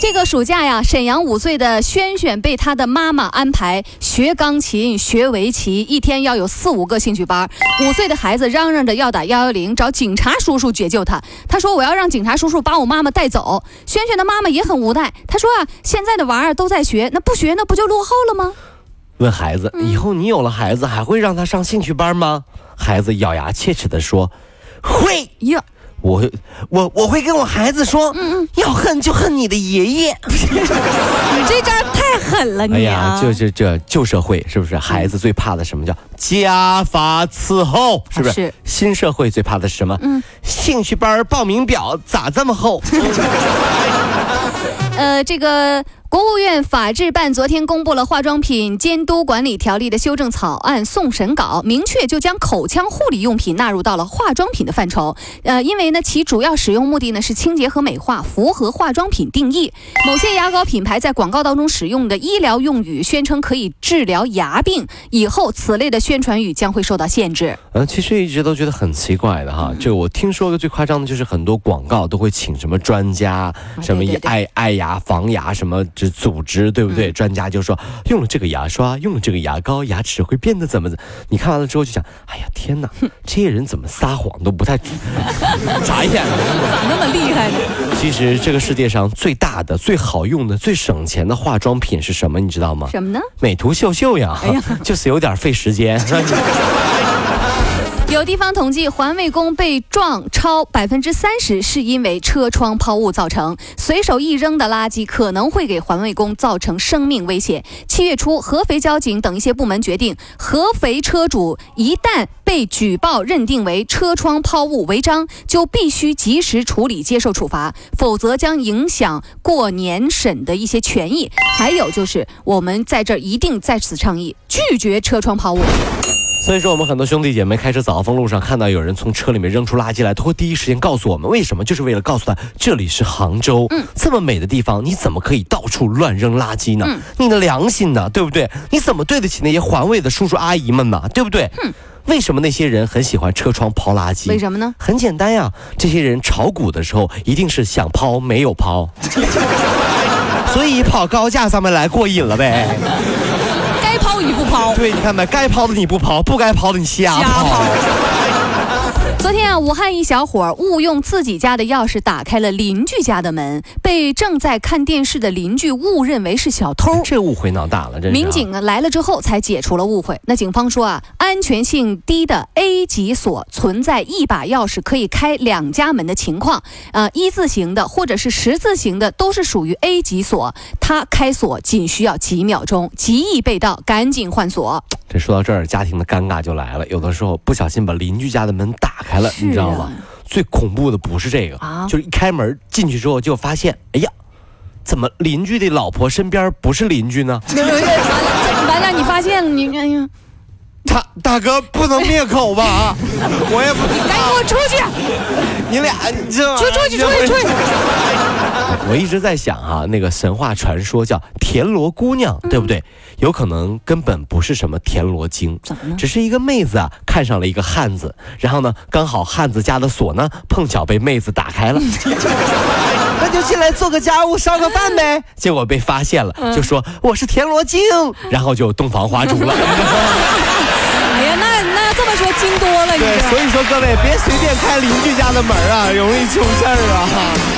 这个暑假呀，沈阳五岁的轩轩被他的妈妈安排学钢琴、学围棋，一天要有四五个兴趣班。五岁的孩子嚷嚷着要打幺幺零，找警察叔叔解救他。他说：“我要让警察叔叔把我妈妈带走。”轩轩的妈妈也很无奈，他说：“啊，现在的娃儿都在学，那不学那不就落后了吗？”问孩子：“以后你有了孩子，还会让他上兴趣班吗？”孩子咬牙切齿地说：“会呀。”我我我会跟我孩子说，嗯嗯，要恨就恨你的爷爷。你 这招太狠了，你啊！哎呀，就是这旧社会，是不是？孩子最怕的什么叫家法伺候，是不是？是。新社会最怕的是什么？嗯，兴趣班报名表咋这么厚？呃，这个。国务院法制办昨天公布了化妆品监督管理条例的修正草案送审稿，明确就将口腔护理用品纳入到了化妆品的范畴。呃，因为呢，其主要使用目的呢是清洁和美化，符合化妆品定义。某些牙膏品牌在广告当中使用的医疗用语，宣称可以治疗牙病，以后此类的宣传语将会受到限制。呃，其实一直都觉得很奇怪的哈，就我听说的最夸张的就是很多广告都会请什么专家，什么爱爱牙防牙什么。是组织对不对？专家就说用了这个牙刷，用了这个牙膏，牙齿会变得怎么？你看完了之后就想，哎呀天哪，这些人怎么撒谎都不太 眨眼，咋那么厉害呢？其实这个世界上最大的、最好用的、最省钱的化妆品是什么？你知道吗？什么呢？美图秀秀呀，就是有点费时间。有地方统计，环卫工被撞超百分之三十，是因为车窗抛物造成。随手一扔的垃圾可能会给环卫工造成生命危险。七月初，合肥交警等一些部门决定，合肥车主一旦被举报认定为车窗抛物违章，就必须及时处理，接受处罚，否则将影响过年审的一些权益。还有就是，我们在这儿一定在此倡议，拒绝车窗抛物。所以说，我们很多兄弟姐妹开车早高峰路上看到有人从车里面扔出垃圾来，都会第一时间告诉我们，为什么？就是为了告诉他这里是杭州，嗯，这么美的地方，你怎么可以到处乱扔垃圾呢？嗯，你的良心呢？对不对？你怎么对得起那些环卫的叔叔阿姨们呢？对不对？嗯，为什么那些人很喜欢车窗抛垃圾？为什么呢？很简单呀，这些人炒股的时候一定是想抛没有抛，所以跑高架上面来过瘾了呗。对，你看没？该抛的你不抛，不该抛的你瞎抛。昨天啊，武汉一小伙误用自己家的钥匙打开了邻居家的门，被正在看电视的邻居误认为是小偷。这误会闹大了，这民警啊来了之后才解除了误会。那警方说啊，安全性低的 A 级锁存在一把钥匙可以开两家门的情况。呃，一字形的或者是十字形的都是属于 A 级锁，它开锁仅需要几秒钟，极易被盗，赶紧换锁。这说到这儿，家庭的尴尬就来了。有的时候不小心把邻居家的门打开了，你知道吗？最恐怖的不是这个，就是一开门进去之后就发现，哎呀，怎么邻居的老婆身边不是邻居呢？完了，你发现了，你哎呀，大大哥不能灭口吧？我也不，赶紧给我出去！你俩这出出去出去出去！我一直在想啊，那个神话传说叫田螺姑娘，对不对？有可能根本不是什么田螺精，怎么只是一个妹子啊，看上了一个汉子，然后呢，刚好汉子家的锁呢，碰巧被妹子打开了，那就进来做个家务，烧个饭呗。结果被发现了，就说我是田螺精，然后就洞房花烛了。哎呀，那那这么说精多了，对，所以说各位别随便开邻居家的门啊，容易出事儿啊。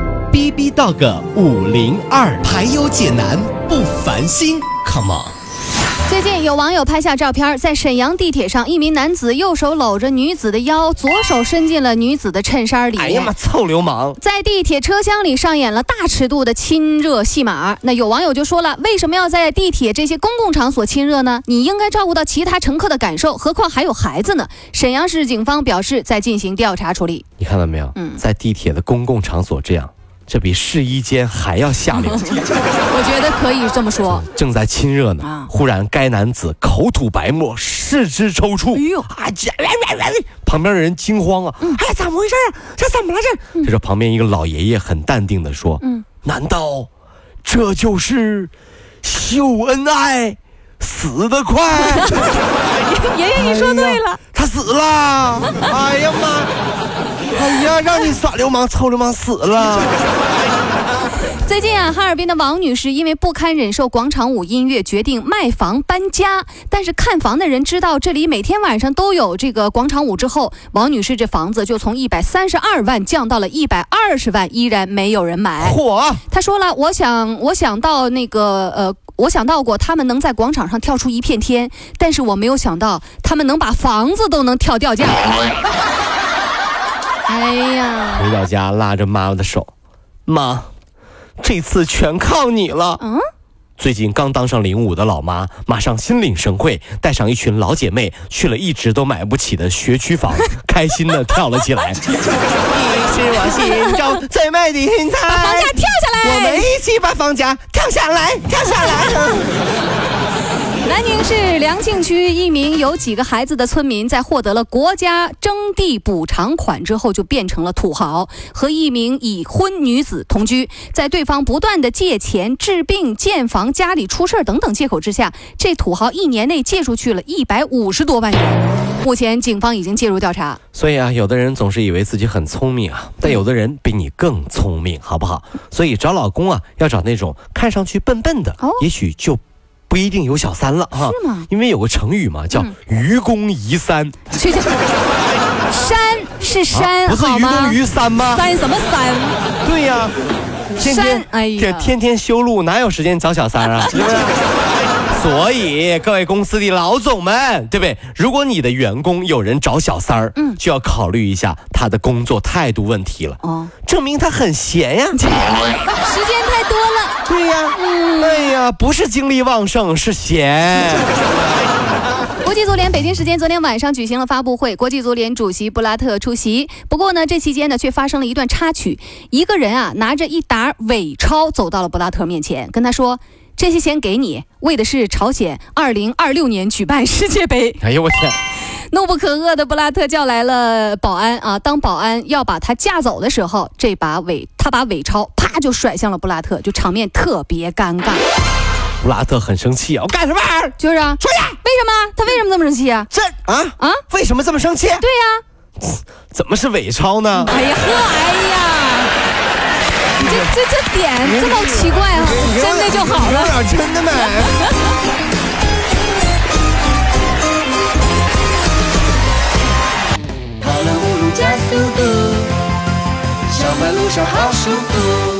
B B Dog 五零二排忧解难不烦心，Come on。最近有网友拍下照片，在沈阳地铁上，一名男子右手搂着女子的腰，左手伸进了女子的衬衫里。哎呀妈，臭流氓！在地铁车厢里上演了大尺度的亲热戏码。那有网友就说了，为什么要在地铁这些公共场所亲热呢？你应该照顾到其他乘客的感受，何况还有孩子呢？沈阳市警方表示在进行调查处理。你看到没有？嗯在地铁的公共场所这样，这比试衣间还要下流。我觉得可以这么说。正在亲热呢，啊忽然该男子口吐白沫，四肢抽搐。哎呦啊！这旁边的人惊慌啊！嗯哎呀，怎么回事啊？这怎么了这？这时旁边一个老爷爷很淡定的说：“嗯难道这就是秀恩爱死得快？爷爷，你说对了。他死了！哎呀妈！哎呀，让你耍流氓，臭流氓死了！最近啊，哈尔滨的王女士因为不堪忍受广场舞音乐，决定卖房搬家。但是看房的人知道这里每天晚上都有这个广场舞之后，王女士这房子就从一百三十二万降到了一百二十万，依然没有人买。嚯！她说了，我想，我想到那个呃。我想到过，他们能在广场上跳出一片天，但是我没有想到，他们能把房子都能跳掉价。哎呀，回到家拉着妈妈的手，妈，这次全靠你了。嗯，最近刚当上领舞的老妈，马上心领神会，带上一群老姐妹去了一直都买不起的学区房，开心的跳了起来。你是我心中最美的云彩，把房价跳下来我们一起把房价跳下来，跳下来。南宁市良庆区一名有几个孩子的村民，在获得了国家征地补偿款之后，就变成了土豪，和一名已婚女子同居，在对方不断的借钱、治病、建房、家里出事等等借口之下，这土豪一年内借出去了一百五十多万元。目前警方已经介入调查。所以啊，有的人总是以为自己很聪明啊，但有的人比你更聪明，好不好？所以找老公啊，要找那种看上去笨笨的，哦也许就不一定有小三了哈。是吗因为有个成语嘛，叫嗯愚公移山，去去，山是山、啊不是愚公？移山吗？山什么山？对呀、天山天哎呀这天天修路，哪有时间找小三啊？是不是？所以各位公司的老总们，对不对？如果你的员工有人找小三儿，嗯就要考虑一下他的工作态度问题了。哦，证明他很闲呀。时间太多了。对呀，嗯哎呀，不是精力旺盛，是闲。国际足联北京时间昨天晚上举行了发布会，国际足联主席布拉特出席。不过呢，这期间呢却发生了一段插曲，一个人啊拿着一沓伪钞走到了布拉特面前，跟他说：“这些钱给你，为的是朝鲜二零二六年举办世界杯。”哎呦我天！怒不可遏的布拉特叫来了保安啊，当保安要把他架走的时候，这把伪他把伪钞啪就甩向了布拉特，就场面特别尴尬。布拉特很生气啊！我干什么玩意儿？就是啊，出去，为什么他为什么这么生气啊？这啊啊，为什么这么生气？对呀、怎么是伪钞呢？哎呀呵，哎呀，你这这这点这么奇怪啊，真的就好了。了，真的吗？跑了五路加速度，上班路上好舒服。